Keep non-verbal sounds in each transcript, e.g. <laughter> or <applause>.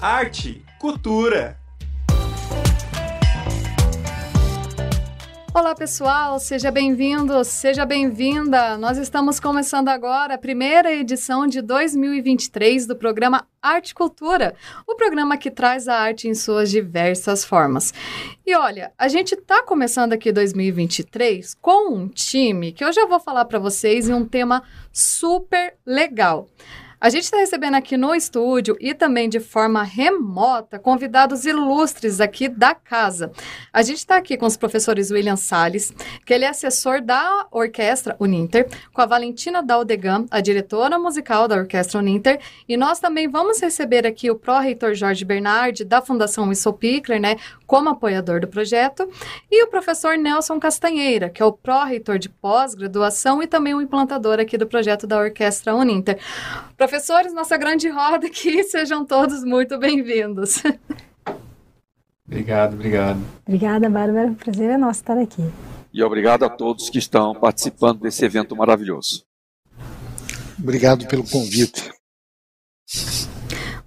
arte, cultura. Olá pessoal, seja bem-vindo, seja bem-vinda. Nós estamos começando agora a primeira edição de 2023 do programa Arte Cultura, o programa que traz a arte em suas diversas formas. E olha, a gente está começando aqui 2023 com um time que eu já vou falar para vocês em um tema super legal. A gente está recebendo aqui no estúdio e também de forma remota convidados ilustres aqui da casa. A gente está aqui com os professores William Salles, que ele é assessor da Orquestra Uninter, com a Valentina Daldegan, a diretora musical da Orquestra Uninter, e nós também vamos receber aqui o pró-reitor Jorge Bernardi, da Fundação Wissel Pickler, né, como apoiador do projeto, e o professor Nelson Castanheira, que é o pró-reitor de pós-graduação e também o implantador aqui do projeto da Orquestra Uninter. Professores, nossa grande roda aqui, <laughs> sejam todos muito bem-vindos. Obrigado, obrigado. Obrigada, Bárbara. O prazer é nosso estar aqui. E obrigado a todos que estão participando desse evento maravilhoso. Obrigado pelo convite.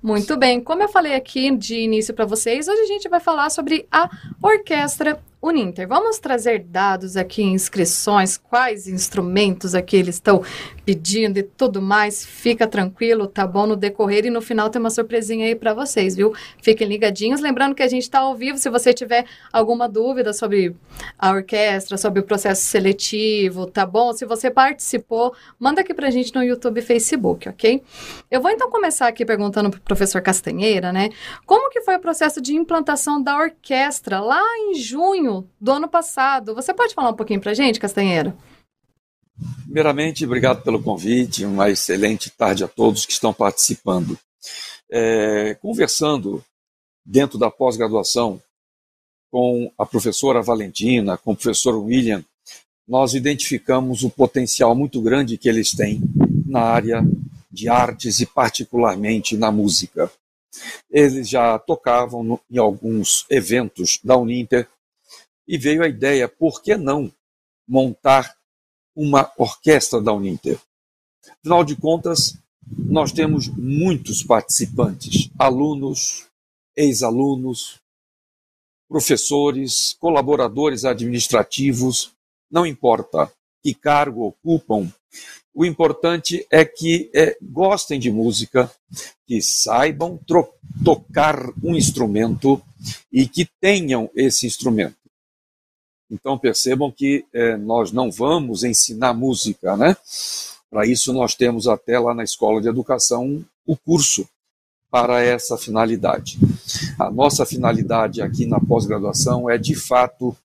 Muito bem, como eu falei aqui de início para vocês, hoje a gente vai falar sobre a Orquestra Uninter. Vamos trazer dados aqui, inscrições, quais instrumentos aqui eles estão pedindo e tudo mais. Fica tranquilo, tá bom? No decorrer e no final tem uma surpresinha aí para vocês, viu? Fiquem ligadinhos. Lembrando que a gente está ao vivo. Se você tiver alguma dúvida sobre a orquestra, sobre o processo seletivo, tá bom? Se você participou, manda aqui para a gente no YouTube e Facebook, ok? Eu vou então começar aqui perguntando para o professor Castanheira, né? Como que foi o processo de implantação da orquestra lá em junho junho do ano passado. Você pode falar um pouquinho para a gente, Castanheira? Primeiramente, obrigado pelo convite, uma excelente tarde a todos que estão participando. É, conversando dentro da pós-graduação com a professora Valentina, com o professor William, nós identificamos o potencial muito grande que eles têm na área de artes e particularmente na música. Eles já tocavam no, em alguns eventos da Uninter e veio a ideia, por que não montar uma orquestra da Uninter? Afinal de contas, nós temos muitos participantes, alunos, ex-alunos, professores, colaboradores administrativos, não importa que cargo ocupam, o importante é que é, gostem de música, que saibam tocar um instrumento e que tenham esse instrumento. Então percebam que é, nós não vamos ensinar música, né? Para isso nós temos até lá na escola de educação o curso para essa finalidade. A nossa finalidade aqui na pós-graduação é de fato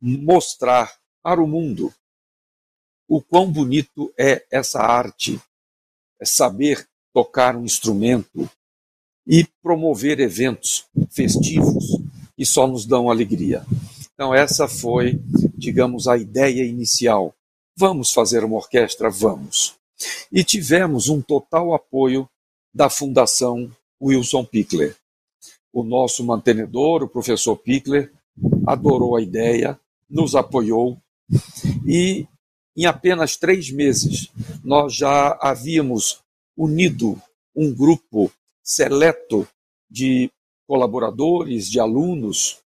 mostrar para o mundo o quão bonito é essa arte, é saber tocar um instrumento e promover eventos festivos que só nos dão alegria. Então, essa foi, digamos, a ideia inicial. Vamos fazer uma orquestra? Vamos. E tivemos um total apoio da Fundação Wilson Pickler. O nosso mantenedor, o professor Pickler, adorou a ideia, nos apoiou e em apenas três meses nós já havíamos unido um grupo seleto de colaboradores, de alunos,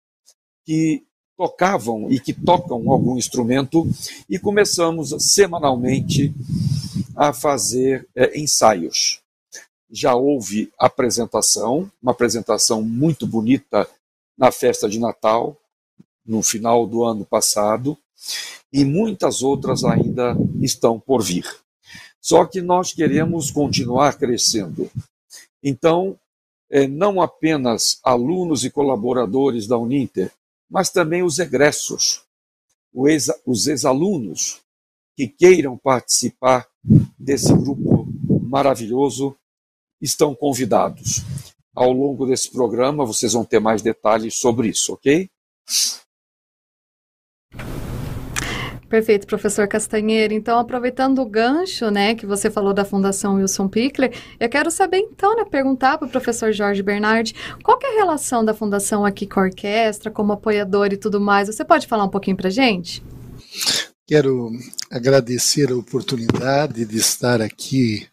que tocavam e que tocam algum instrumento e começamos semanalmente a fazer é, ensaios. Já houve apresentação, uma apresentação muito bonita na festa de Natal, no final do ano passado, e muitas outras ainda estão por vir. Só que nós queremos continuar crescendo. Então, é, não apenas alunos e colaboradores da Uninter, mas também os egressos, os ex-alunos que queiram participar desse grupo maravilhoso estão convidados. Ao longo desse programa, vocês vão ter mais detalhes sobre isso, ok? Perfeito, professor Castanheira. Então, aproveitando o gancho, né, que você falou da Fundação Wilson Pickler, eu quero saber, então, né, perguntar para o professor Jorge Bernardi, qual é a relação da Fundação aqui com a orquestra, como apoiador e tudo mais? Você pode falar um pouquinho para gente? Quero agradecer a oportunidade de estar aqui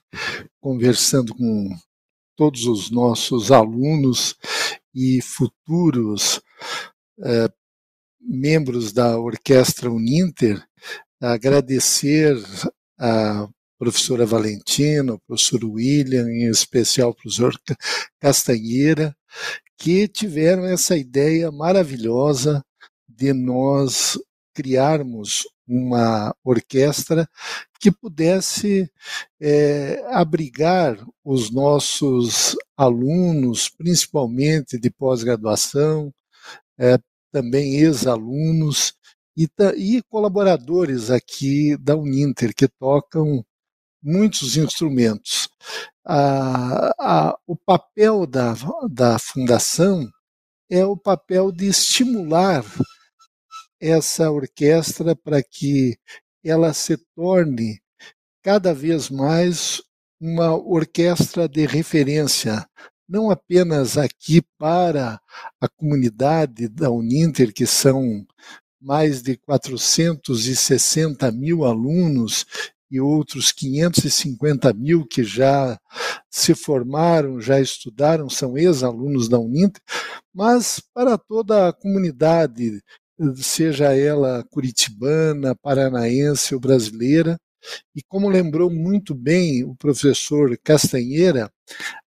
conversando com todos os nossos alunos e futuros é, membros da Orquestra Uninter, agradecer a professora Valentina, o professor William, em especial o professor Castanheira, que tiveram essa ideia maravilhosa de nós criarmos uma orquestra que pudesse é, abrigar os nossos alunos, principalmente de pós-graduação, é, também ex-alunos e, e, colaboradores aqui da Uninter, que tocam muitos instrumentos. o papel da, da fundação é o papel de estimular essa orquestra para que ela se torne cada vez mais uma orquestra de referência, não apenas aqui para a comunidade da Uninter, que são mais de 460 mil alunos e outros 550 mil que já se formaram, já estudaram, são ex-alunos da Uninter, mas para toda a comunidade seja ela curitibana, paranaense ou brasileira. E como lembrou muito bem o professor Castanheira,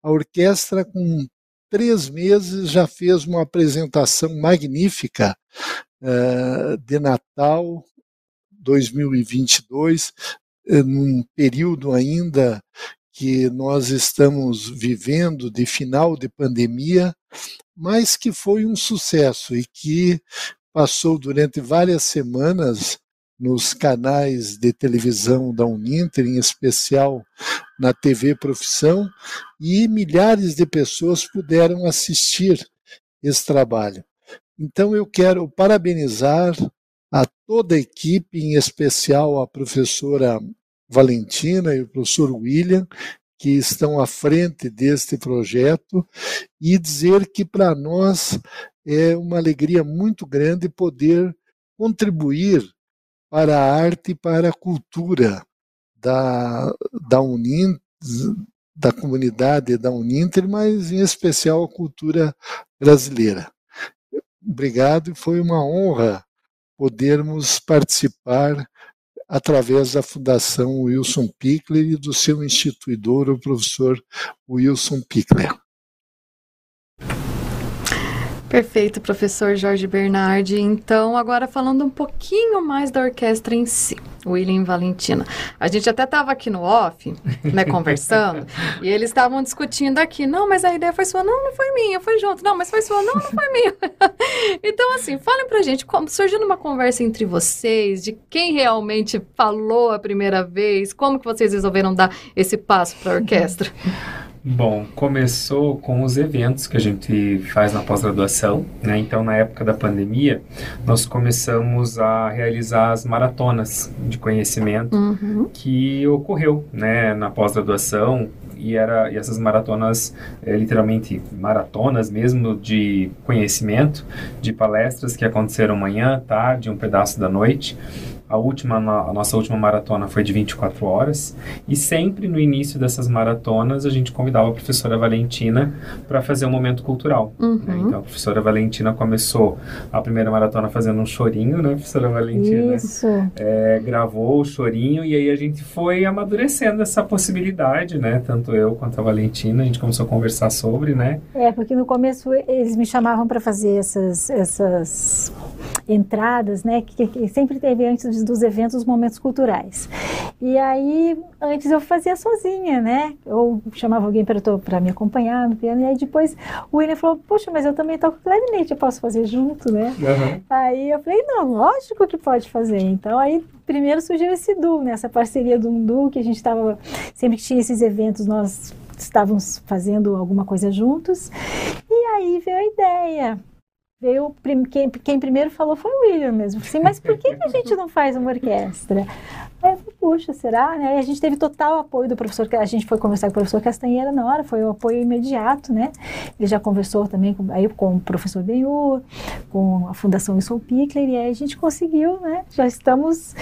a orquestra, com três meses, já fez uma apresentação magnífica uh, de Natal 2022, uh, num período ainda que nós estamos vivendo de final de pandemia, mas que foi um sucesso e que passou durante várias semanas nos canais de televisão da Uninter, em especial na TV Profissão, e milhares de pessoas puderam assistir esse trabalho. Então eu quero parabenizar a toda a equipe, em especial a professora Valentina e o professor William, que estão à frente deste projeto, e dizer que para nós é uma alegria muito grande poder contribuir para a arte e para a cultura da, da Uninter, da comunidade da Uninter, mas em especial a cultura brasileira. Obrigado e foi uma honra podermos participar através da Fundação Wilson Pickler e do seu instituidor, o professor Wilson Pickler. Perfeito, professor Jorge Bernardi. Então, agora falando um pouquinho mais da orquestra em si, William Valentina. A gente até estava aqui no off, né, <laughs> conversando, e eles estavam discutindo aqui, não, mas a ideia foi sua, não, não foi minha, foi junto, não, mas foi sua, não, não foi minha. <laughs> então, assim, falem pra gente, como, surgiu numa conversa entre vocês, de quem realmente falou a primeira vez, como que vocês resolveram dar esse passo para a orquestra? <laughs> Bom, começou com os eventos que a gente faz na pós-graduação, né? Então, na época da pandemia, nós começamos a realizar as maratonas de conhecimento uhum. que ocorreu, né, na pós-graduação, e era e essas maratonas é, literalmente maratonas mesmo de conhecimento de palestras que aconteceram manhã tarde um pedaço da noite a última, a nossa última maratona foi de 24 horas e sempre no início dessas maratonas a gente convidava a professora Valentina para fazer um momento cultural. Né? Uhum. Né? Então a professora Valentina começou a primeira maratona fazendo um chorinho, né, professora Valentina? Isso. É, gravou o chorinho e aí a gente foi amadurecendo essa possibilidade, né? Tanto eu quanto a Valentina, a gente começou a conversar sobre, né? É, porque no começo eles me chamavam para fazer essas, essas entradas, né? Que, que sempre teve antes dos eventos, os momentos culturais. E aí, antes eu fazia sozinha, né? Ou chamava alguém para me acompanhar no piano. E aí depois o William falou, poxa, mas eu também toco clarinete, eu posso fazer junto, né? Uhum. Aí eu falei, não, lógico que pode fazer. Então aí primeiro surgiu esse duo, né? Essa parceria do duo que a gente estava, sempre que tinha esses eventos, nós estávamos fazendo alguma coisa juntos. E aí veio a ideia veio quem, quem primeiro falou foi o William mesmo. Assim, mas por que, que a gente não faz uma orquestra? Aí eu falei, puxa, será? Né? E a gente teve total apoio do professor, a gente foi conversar com o professor Castanheira na hora, foi o apoio imediato, né? Ele já conversou também com, aí, com o professor Benhur, com a Fundação Wilson Pickler, e aí a gente conseguiu, né? Já estamos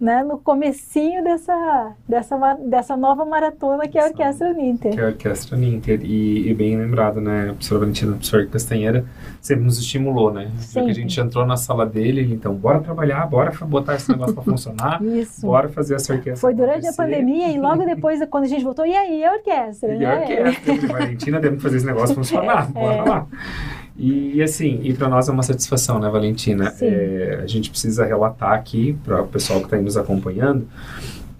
né, no comecinho dessa, dessa, dessa nova maratona que é a Orquestra Uninter. Que é a Orquestra Uninter. E, e bem lembrado, né? A professora Valentina, a professora Castanheira, sempre nos estimulou, né? Sempre. a gente entrou na sala dele, ele, então, bora trabalhar, bora botar esse negócio para <laughs> funcionar. Isso. Bora fazer essa orquestra. Foi durante a pandemia e logo <laughs> depois, quando a gente voltou, e aí, a orquestra? E né? a orquestra, Valentina, temos que fazer esse negócio funcionar, <laughs> bora é. lá. E assim, e para nós é uma satisfação, né, Valentina? É, a gente precisa relatar aqui para o pessoal que está aí nos acompanhando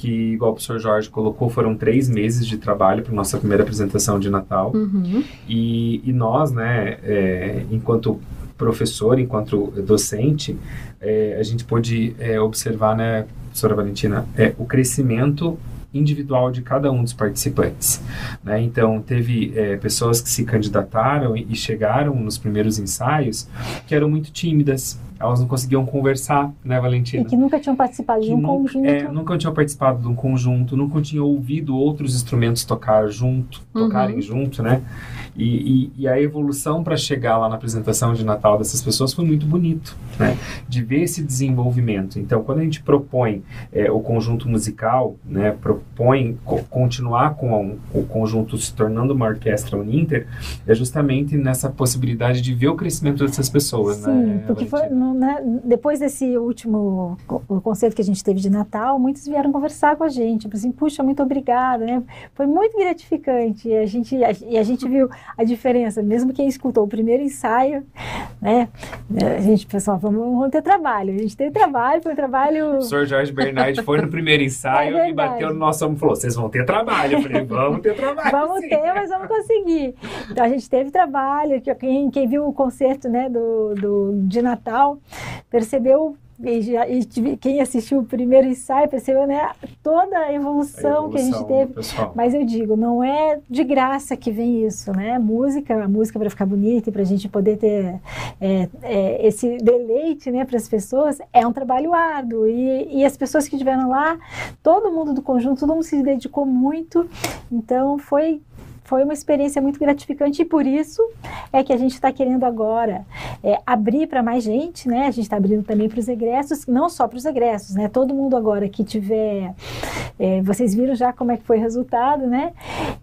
que, igual o professor Jorge colocou, foram três meses de trabalho para nossa primeira apresentação de Natal. Uhum. E, e, nós, né, é, enquanto professor, enquanto docente, é, a gente pôde é, observar, né, professora Valentina, é, o crescimento individual de cada um dos participantes. Né? Então, teve é, pessoas que se candidataram e, chegaram nos primeiros ensaios que eram muito tímidas, elas não conseguiam conversar, né, Valentina? E que nunca tinham participado de um nunca, conjunto. É, nunca tinham participado de um conjunto, nunca tinham ouvido outros instrumentos tocar junto, tocarem uhum. junto, né? E, e, e a evolução para chegar lá na apresentação de Natal dessas pessoas foi muito bonito, né? De ver esse desenvolvimento. Então, quando a gente propõe é, o conjunto musical, né? Propõe co continuar com o conjunto se tornando uma orquestra uninter, é justamente nessa possibilidade de ver o crescimento dessas pessoas, Sim, né? porque foi, né, depois desse último concerto que a gente teve de Natal, muitos vieram conversar com a gente, assim, puxa, muito obrigada, né? Foi muito gratificante e a gente, e a gente viu a diferença, mesmo quem escutou o primeiro ensaio, né? A gente pensou, vamos, vamos ter trabalho. A gente teve trabalho, foi um trabalho. O professor Jorge Bernardi foi no primeiro <laughs> ensaio é e bateu no e falou: vocês vão ter trabalho. Eu falei, vamos ter trabalho. Vamos sim. ter, mas vamos conseguir. Então a gente teve trabalho. Quem, quem viu o concerto né, do, do, de Natal percebeu e, já, e quem assistiu o primeiro ensaio percebeu né, toda a evolução, a evolução que a gente teve. Mas eu digo, não é de graça que vem isso, né? Música, a música para ficar bonita e para a gente poder ter é, é, esse deleite né, para as pessoas é um trabalho árduo. E, e as pessoas que estiveram lá, todo mundo do conjunto, todo mundo se dedicou muito. Então foi foi uma experiência muito gratificante e por isso é que a gente está querendo agora é, abrir para mais gente, né? A gente está abrindo também para os egressos, não só para os egressos, né? Todo mundo agora que tiver, é, vocês viram já como é que foi o resultado, né?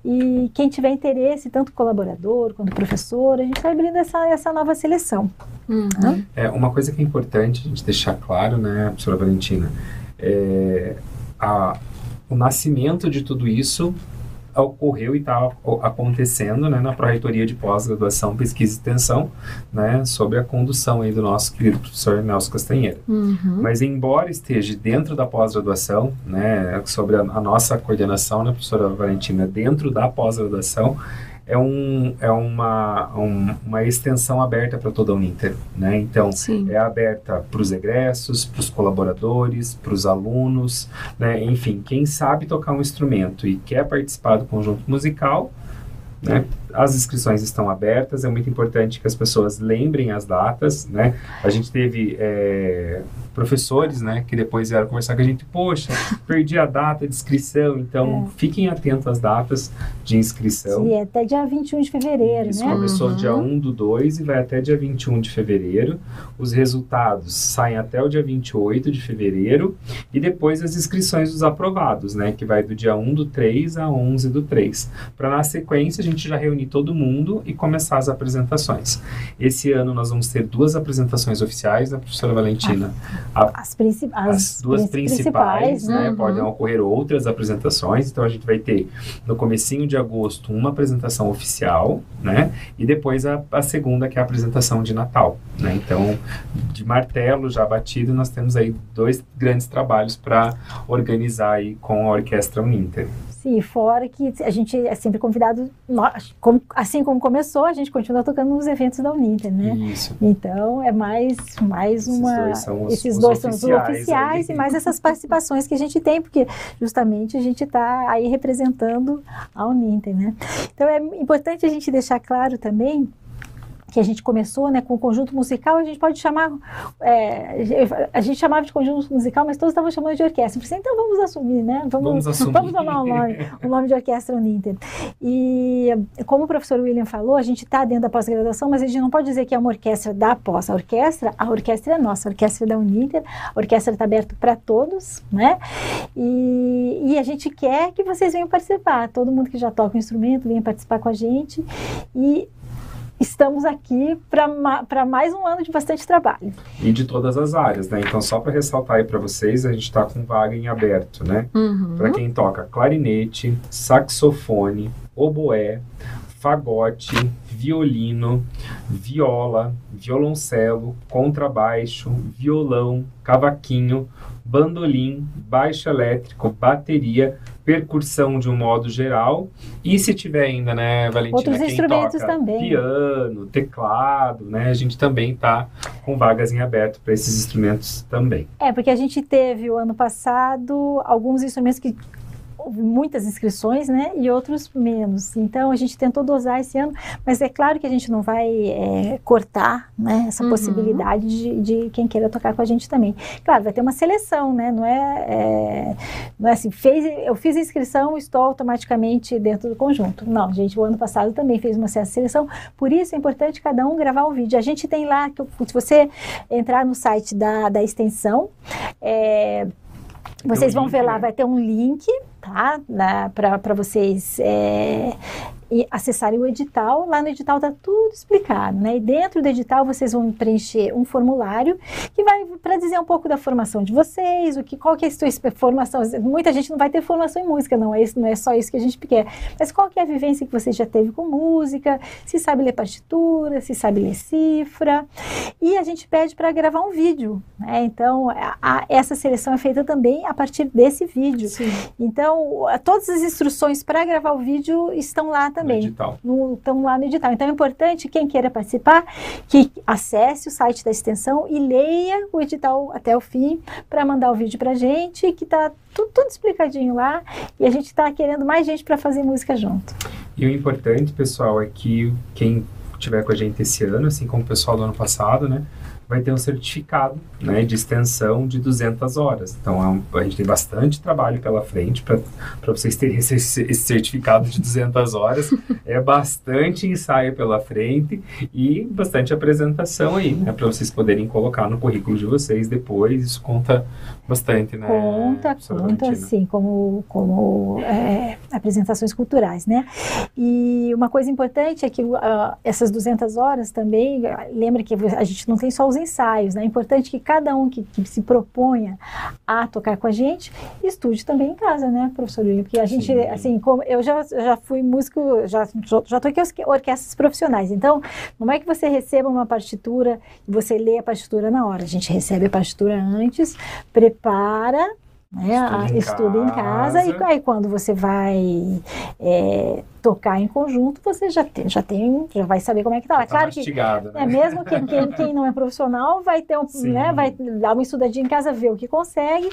E quem tiver interesse, tanto colaborador quanto professor, a gente está abrindo essa, essa nova seleção. Uhum. É uma coisa que é importante a gente deixar claro, né, professora Valentina, é a, o nascimento de tudo isso ocorreu e está acontecendo né, na Pró-Reitoria de Pós-Graduação, Pesquisa e Extensão, né, sobre a condução aí do nosso querido professor Nelson Castanheira. Uhum. Mas, embora esteja dentro da pós-graduação, né, sobre a, a, nossa coordenação, né, professora Valentina, dentro da pós-graduação, é, um, é uma, um, uma extensão aberta para toda a Uninter. Né? Então, Sim. é aberta para os egressos, para os colaboradores, para os alunos, né? enfim, quem sabe tocar um instrumento e quer participar do conjunto musical, né? As inscrições estão abertas, é muito importante que as pessoas lembrem as datas, né? A gente teve é, professores, né, que depois vieram conversar com a gente, poxa, perdi a data de inscrição, então é. fiquem atentos às datas de inscrição. Sim, é até dia 21 de fevereiro, Isso, né? começou Uhum. dia 1 do 2 e vai até dia 21 de fevereiro. Os resultados saem até o dia 28 de fevereiro e depois as inscrições dos aprovados, né, que vai do dia 1 do 3 a 11 do 3. Para na sequência a gente já reunir todo mundo e começar as apresentações. Esse ano nós vamos ter duas apresentações oficiais da professora Valentina. A, As, princi as, as duas principais, né? Uhum. Podem ocorrer outras apresentações. Então a gente vai ter no comecinho de agosto uma apresentação oficial, né? E depois a, a segunda que é a apresentação de Natal, né? Então de martelo já batido nós temos aí dois grandes trabalhos para organizar aí com a orquestra Uninter. Sim, fora que a gente é sempre convidado, nós, como- assim como começou, a gente continua tocando nos eventos da Uninter, né? Isso. Então é mais, mais Esses uma. dois são os- esses dois são os oficiais oficiais aí. e mais essas participações que a gente tem, porque justamente a gente está aí representando a Uninter, né? Então é importante a gente deixar claro também que a gente começou, né, com o conjunto musical, a gente pode chamar, é, a gente chamava de conjunto musical, mas todos estavam chamando de orquestra. Pensei, então vamos assumir, né? Vamos, vamos <laughs> assumir. Vamos tomar o nome, o nome de Orquestra Uninter. E como o professor William falou, a gente está dentro da pós-graduação, mas a gente não pode dizer que é uma orquestra da pós. A orquestra, a orquestra é nossa, a orquestra é da Uninter, a orquestra está aberta para todos, né? E, e a gente quer que vocês venham participar, todo mundo que já toca o instrumento venha participar com a gente. E estamos aqui para mais um ano de bastante trabalho. E de todas as áreas, né? Então, só para ressaltar aí para vocês, a gente está com vaga em aberto, né? Uhum. Para quem toca clarinete, saxofone, oboé, fagote, violino, viola, violoncelo, contrabaixo, violão, cavaquinho, bandolim, baixo elétrico, bateria, percussão de um modo geral. E se tiver ainda, né, Valentina, Outros quem instrumentos toca também. piano, teclado, né, a gente também tá com vagas em aberto para esses instrumentos também. É, porque a gente teve o ano passado alguns instrumentos que houve muitas inscrições, né, e outros menos. Então a gente tentou dosar esse ano, mas é claro que a gente não vai é, cortar, né, essa Uhum. possibilidade de, de quem queira tocar com a gente também. Claro, vai ter uma seleção, né, não é, é, não é assim, fez, eu fiz a inscrição, estou automaticamente dentro do conjunto. Não, gente, o ano passado também fez uma certa seleção, por isso é importante cada um gravar um vídeo. A gente tem lá, se você entrar no site da, da extensão, é, vocês um vão ver link, lá, né? vai ter um link, tá? Para vocês é, e acessarem o edital. Lá no edital tá tudo explicado, né? E dentro do edital vocês vão preencher um formulário que vai para dizer um pouco da formação de vocês, o que, qual que é a sua formação. Muita gente não vai ter formação em música, não é isso, não é só isso que a gente quer. Mas qual que é a vivência que você já teve com música? Se sabe ler partitura, se sabe ler cifra. E a gente pede para gravar um vídeo, né? Então a- a- essa seleção é feita também a partir desse vídeo. Sim. Então, todas as instruções para gravar o vídeo estão lá também. No- estão lá no edital. Então é importante, quem queira participar, que acesse o site da extensão e leia o edital até o fim para mandar o vídeo para a gente, que está tudo, tudo explicadinho lá. E a gente está querendo mais gente para fazer música junto. E o importante, pessoal, é que quem tiver com a gente esse ano, assim como o pessoal do ano passado, né, vai ter um certificado né, de extensão de 200 horas. Então, é um- a gente tem bastante trabalho pela frente para vocês terem esse, esse certificado de 200 horas. <laughs> É bastante ensaio pela frente e bastante apresentação aí, né, para vocês poderem colocar no currículo de vocês depois. Isso conta bastante, né? Conta, conta, sim, como, como é, apresentações culturais, né? E uma coisa importante é que ah, essas 200 horas também, lembra que a gente não tem só os ensaios, né? É importante que cada um que, que se proponha a tocar com a gente estude também em casa, né, professor William? Porque a gente, Sim. assim, como eu já, já fui músico, já, já toquei as orquestras profissionais, então não é que você receba uma partitura e você lê a partitura na hora, a gente recebe a partitura antes, prepara, né, Estuda a- em estuda em casa e casa. aí quando você vai é, tocar em conjunto, você já tem, já tem, já vai saber como é que tá lá. Tá Claro que né? é, mesmo quem, quem, quem não é profissional vai ter um, Sim. né, vai dar uma estudadinha em casa, ver o que consegue,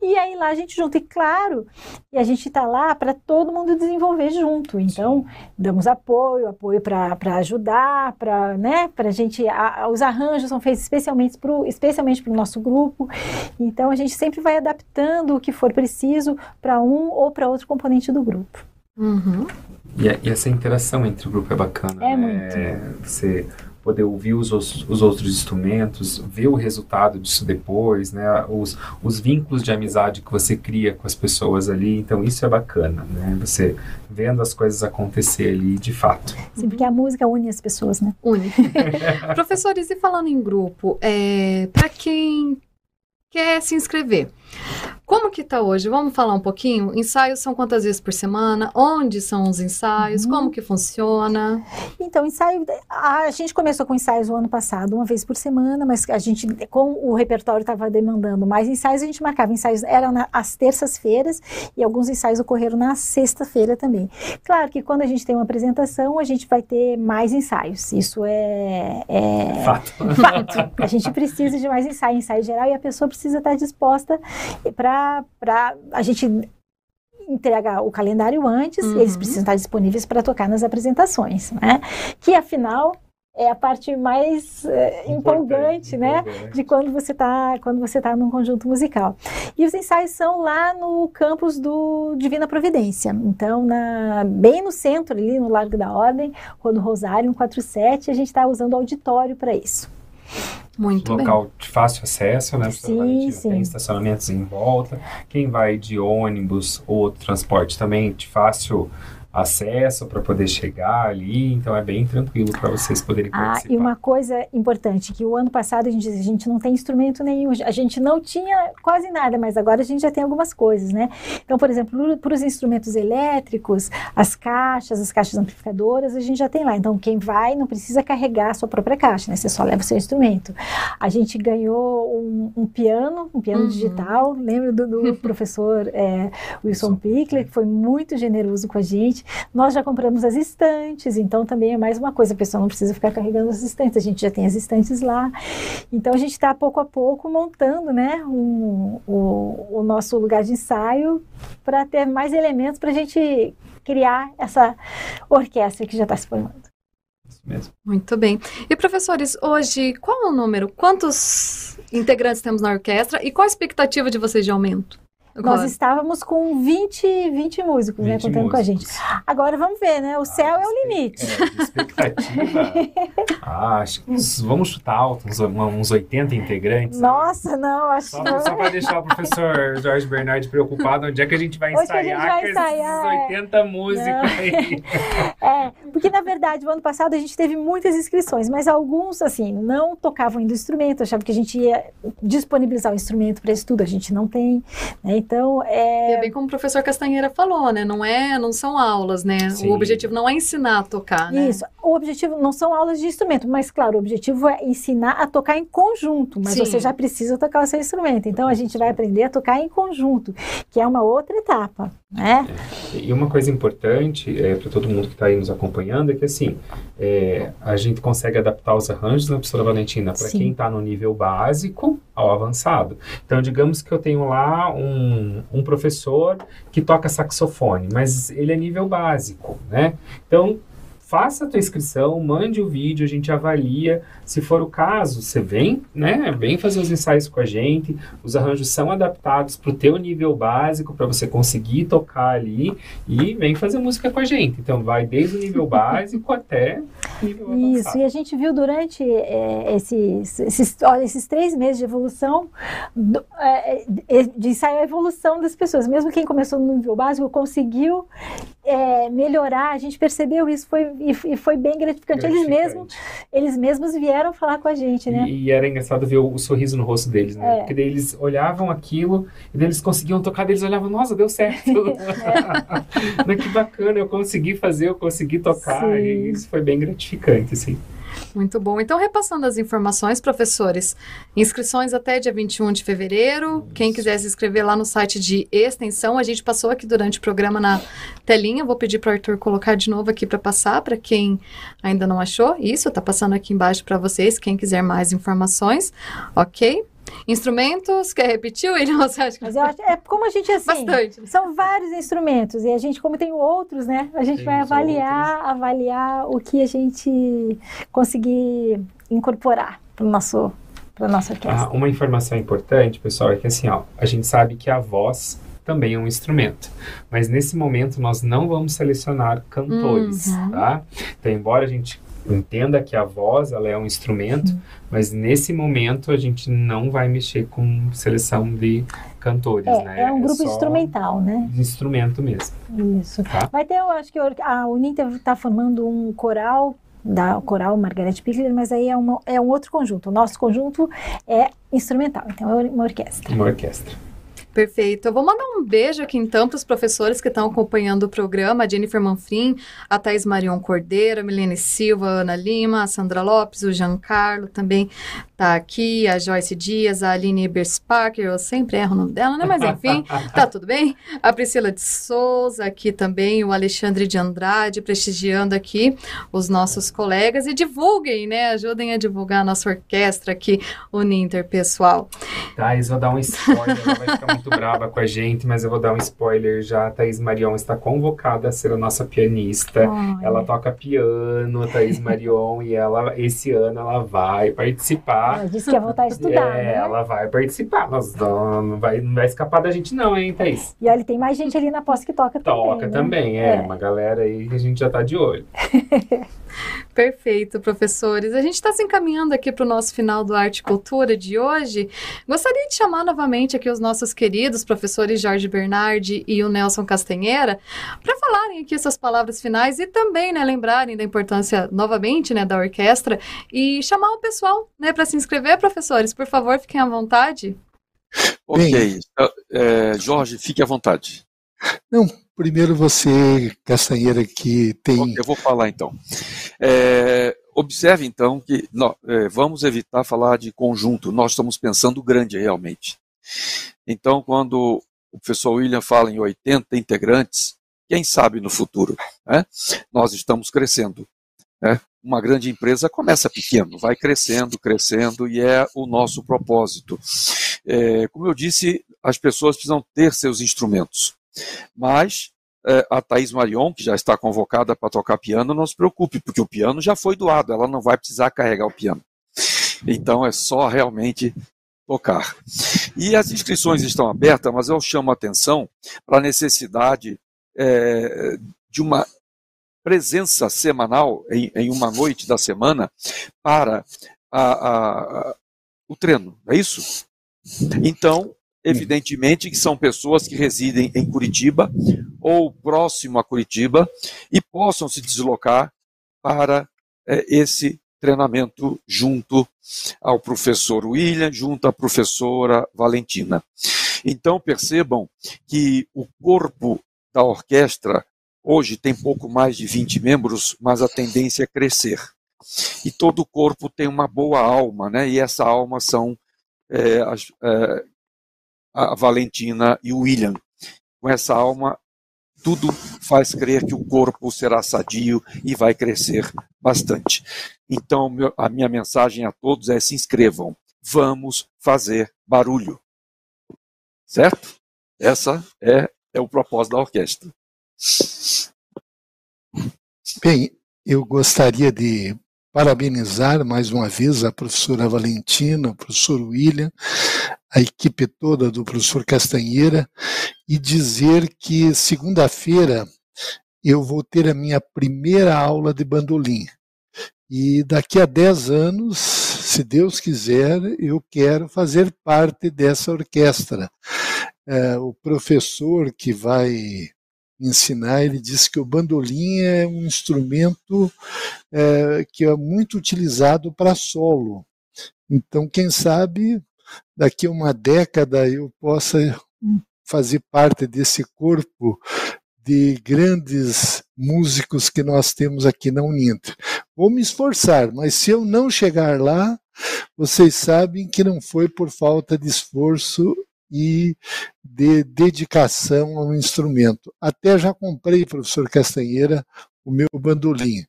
e aí lá a gente junta. E claro, e a gente está lá para todo mundo desenvolver junto. Então, damos apoio, apoio para ajudar, para né, a gente. a- os arranjos são feitos especialmente para o especialmente pro nosso grupo. Então, a gente sempre vai adaptando o que for preciso para um ou para outro componente do grupo. Uhum. E, a- e essa interação entre o grupo é bacana, É né? Você poder ouvir os, os, os outros instrumentos, ver o resultado disso depois, né? Os, os vínculos de amizade que você cria com as pessoas ali. Então, isso é bacana, né? Você vendo as coisas acontecer ali de fato. Assim, porque a música une as pessoas, né? Une. <laughs> Professores, e falando em grupo, é, para quem quer se inscrever, como que tá hoje? Vamos falar um pouquinho? Ensaios são quantas vezes por semana? Onde são os ensaios? Uhum. Como que funciona? Então, ensaio, a gente começou com ensaios o ano passado, uma vez por semana, mas a gente, com o repertório estava demandando mais ensaios, a gente marcava ensaios, eram na- às terças-feiras e alguns ensaios ocorreram na sexta-feira também. Claro que quando a gente tem uma apresentação, a gente vai ter mais ensaios, isso é, é Fato. fato. A gente precisa de mais ensaio, ensaio geral, e a pessoa precisa estar disposta para a gente entregar o calendário antes, Uhum. eles precisam estar disponíveis para tocar nas apresentações, né? Que afinal é a parte mais é, empolgante, né? De quando você está quando você tá num conjunto musical. E os ensaios são lá no campus do Divina Providência. Então, na, bem no centro, ali no Largo da Ordem, Rua Rosário 147, a gente está usando o auditório para isso. Muito local bem. de fácil acesso, né? Sim, sim. Tem estacionamentos em volta. Quem vai de ônibus ou transporte também de fácil acesso para poder chegar ali, então é bem tranquilo para vocês poderem ah, participar. E uma coisa importante, que o ano passado a gente, a gente não tem instrumento nenhum, a gente não tinha quase nada, mas agora a gente já tem algumas coisas, né? Então, por exemplo, para os instrumentos elétricos, as caixas, as caixas amplificadoras, a gente já tem lá. Então, quem vai não precisa carregar a sua própria caixa, né? Você só leva o seu instrumento. A gente ganhou um, um piano, um piano uhum. digital, lembra do, do professor é, Wilson Pickler, que foi muito generoso com a gente. Nós já compramos as estantes, então também é mais uma coisa, a pessoa não precisa ficar carregando as estantes, a gente já tem as estantes lá. Então a gente está pouco a pouco montando né, um, o, o nosso lugar de ensaio para ter mais elementos para a gente criar essa orquestra que já está se formando. Mesmo. Muito bem. E professores, hoje qual é o número? Quantos integrantes temos na orquestra e qual a expectativa de vocês de aumento? Nós estávamos com 20, 20 músicos, 20 né, contando músicos. com a gente. Agora vamos ver, né? O ah, céu é o limite. É, expectativa. <laughs> ah, acho que vamos chutar alto, uns, uns 80 integrantes. Nossa, não, acho só, que Só para deixar o professor Jorge Bernardi preocupado, onde é que a gente vai ensaiar Hoje a gente vai ensaiar, com esses 80 é. músicos não. aí? <laughs> É, porque na verdade, o ano passado a gente teve muitas inscrições, mas alguns, assim, não tocavam ainda o instrumento, achavam que a gente ia disponibilizar o instrumento para estudo, a gente não tem, né? Então, é... é bem como o professor Castanheira falou, né? Não é, não são aulas, né? Sim. O objetivo não é ensinar a tocar, né? Isso. O objetivo não são aulas de instrumento, mas claro, o objetivo é ensinar a tocar em conjunto, mas Sim. você já precisa tocar o seu instrumento. Então a gente vai aprender a tocar em conjunto, que é uma outra etapa, né? É. E uma coisa importante é, para todo mundo que está aí nos acompanhando é que assim é, a gente consegue adaptar os arranjos na professora Valentina para quem está no nível básico ao avançado. Então digamos que eu tenho lá um um, professor que toca saxofone, mas ele é nível básico, né? Então, faça a tua inscrição, mande o vídeo, a gente avalia. Se for o caso, você vem, né? Vem fazer os ensaios com a gente. Os arranjos são adaptados para o teu nível básico, para você conseguir tocar ali e vem fazer música com a gente. Então, vai desde o nível básico até o nível <laughs> Isso, avançado. e a gente viu durante é, esses, esses, olha, esses três meses de evolução, do, é, de ensaio a evolução das pessoas. Mesmo quem começou no nível básico conseguiu é, melhorar, a gente percebeu isso, foi e, e foi bem gratificante. gratificante. Eles, mesmos, eles mesmos vieram falar com a gente, né? E, e era engraçado ver o, o, sorriso no rosto deles, né? É. Porque daí eles olhavam aquilo e daí eles conseguiam tocar, daí eles olhavam, nossa, deu certo. <laughs> é. <laughs> que bacana, eu consegui fazer, eu consegui tocar. E isso foi bem gratificante, assim. Muito bom. Então, repassando as informações, professores, inscrições até dia 21 de fevereiro. Isso. Quem quiser se inscrever lá no site de extensão, a gente passou aqui durante o programa na telinha. Vou pedir para o Arthur colocar de novo aqui para passar, para quem ainda não achou. Isso, está passando aqui embaixo para vocês, quem quiser mais informações. Ok? Instrumentos, quer repetir, William? <laughs> Você acha que... Mas eu acho, é como a gente, assim, Bastante. são vários instrumentos, e a gente, como tem outros, né, a gente tem vai avaliar, outros. avaliar o que a gente conseguir incorporar para o nosso para nossa orquestra. Ah, uma informação importante, pessoal, é que assim, ó, a gente sabe que a voz também é um instrumento. Mas nesse momento nós não vamos selecionar cantores, uhum. tá? Então, embora a gente entenda que a voz ela é um instrumento, uhum. mas nesse momento a gente não vai mexer com seleção de cantores, é, né? É um grupo é instrumental, né? Instrumento mesmo. Isso. Tá? Vai ter, eu acho que a Uninter está formando um coral da coral Margaret Pickler, mas aí é, uma, é um outro conjunto. O nosso conjunto é instrumental, então é uma orquestra. Uma orquestra. Perfeito. Eu vou mandar um beijo aqui então para os professores que estão acompanhando o programa, a Jennifer Manfrim, a Thais Marion Cordeiro, a Milene Silva, a Ana Lima, a Sandra Lopes, o Giancarlo também tá aqui, a Joyce Dias, a Aline Ebersparker, eu sempre erro o nome dela, né? Mas enfim, <laughs> tá tudo bem. A Priscila de Souza aqui também, o Alexandre de Andrade, prestigiando aqui os nossos colegas e divulguem, né? Ajudem a divulgar a nossa orquestra aqui, o Ninter, pessoal. Thais, vou dar um spoiler, vai ficar muito muito brava com a gente, mas eu vou dar um spoiler já. A Thaís Marion está convocada a ser a nossa pianista. Ela toca piano, a Thaís <laughs> Marion, e ela, esse ano ela vai participar. Ela disse que ia voltar a estudar, é, né? ela vai participar. Nós não, não, vai, não vai escapar da gente não, hein, Thaís? E olha, tem mais gente ali na pós que toca também. Toca né? também, é, É. Uma galera aí que a gente já tá de olho. <laughs> Perfeito, professores. A gente está se encaminhando aqui para o nosso final do Arte e Cultura de hoje. Gostaria de chamar novamente aqui os nossos queridos professores Jorge Bernardi e o Nelson Castanheira para falarem aqui suas palavras finais e também, né, lembrarem da importância novamente, né, da orquestra e chamar o pessoal, né, para se inscrever, professores. Por favor, fiquem à vontade. Ok. Bem. É, Jorge, fique à vontade. Primeiro você, Castanheira, que tem. Ok, eu vou falar então. É, observe então que nó- é, vamos evitar falar de conjunto, nós estamos pensando grande realmente. Então, quando o professor William fala em 80 integrantes, quem sabe no futuro, né? nós estamos crescendo. né? Uma grande empresa começa pequeno, vai crescendo, crescendo, e é o nosso propósito. É, como eu disse, as pessoas precisam ter seus instrumentos, mas é, a Thaís Marion, que já está convocada para tocar piano, não se preocupe, porque o piano já foi doado, ela não vai precisar carregar o piano. Então é só realmente tocar. E as inscrições estão abertas, mas eu chamo a atenção para a necessidade é, de uma presença semanal em, em uma noite da semana para a- a- a- o treino, é isso? Então, evidentemente que são pessoas que residem em Curitiba ou próximo a Curitiba e possam se deslocar para eh, esse treinamento junto ao professor William, junto à professora Valentina. Então percebam que o corpo da orquestra hoje tem pouco mais de 20 membros, mas a tendência é crescer. E todo corpo tem uma boa alma, né? E essa alma são eh, as, eh, a Valentina e o William. Com essa alma, tudo faz crer que o corpo será sadio e vai crescer bastante. Então, a minha mensagem a todos é: se inscrevam, vamos fazer barulho. Certo? Essa é, é o propósito da orquestra. Bem, eu gostaria de parabenizar mais uma vez a professora Valentina, o professor William, a equipe toda do professor Castanheira e dizer que segunda-feira eu vou ter a minha primeira aula de bandolim. E daqui a 10 anos, se Deus quiser, eu quero fazer parte dessa orquestra. É, o professor que vai ensinar, ele disse que o bandolim é um instrumento é, que é muito utilizado para solo. Então, quem sabe, daqui a uma década eu possa fazer parte desse corpo de grandes músicos que nós temos aqui na Uninter. Vou me esforçar, mas se eu não chegar lá, vocês sabem que não foi por falta de esforço e de dedicação ao instrumento. Até já comprei, professor Castanheira, o meu bandolim.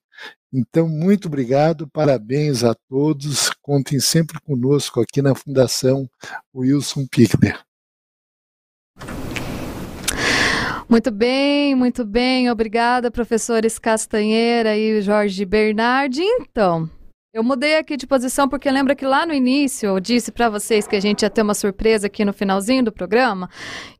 Então, muito obrigado, parabéns a todos. Contem sempre conosco aqui na Fundação Wilson Pickler. Muito bem, muito bem. Obrigada, professores Castanheira e Jorge Bernardi. Então, eu mudei aqui de posição porque lembra que lá no início eu disse para vocês que a gente ia ter uma surpresa aqui no finalzinho do programa.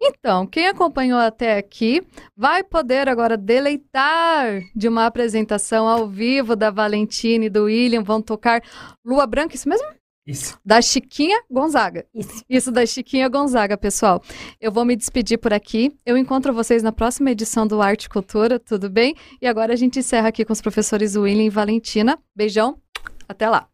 Então, quem acompanhou até aqui vai poder agora deleitar de uma apresentação ao vivo da Valentina e do William. Vão tocar Lua Branca, isso mesmo? Isso. Da Chiquinha Gonzaga. Isso. Isso da Chiquinha Gonzaga, pessoal. Eu vou me despedir por aqui. Eu encontro vocês na próxima edição do Arte e Cultura, tudo bem? E agora a gente encerra aqui com os professores William e Valentina. Beijão, até lá.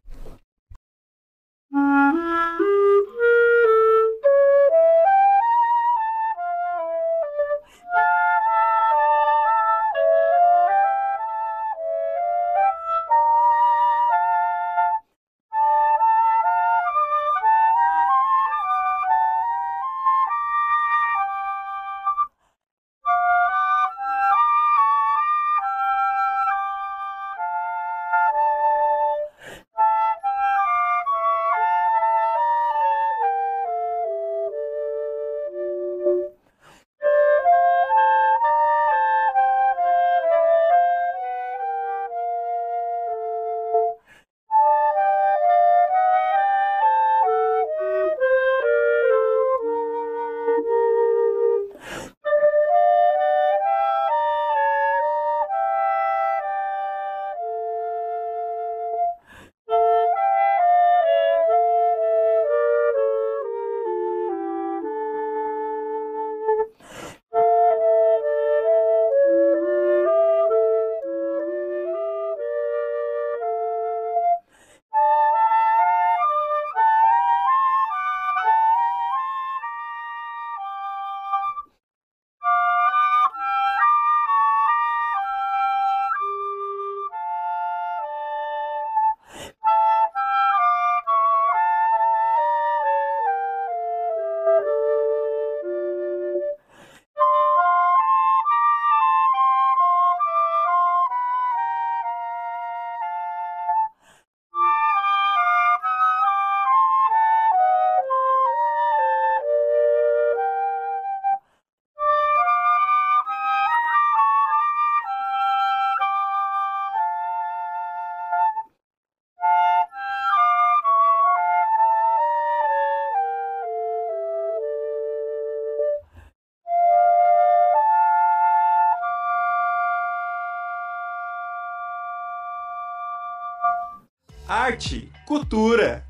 Arte, cultura.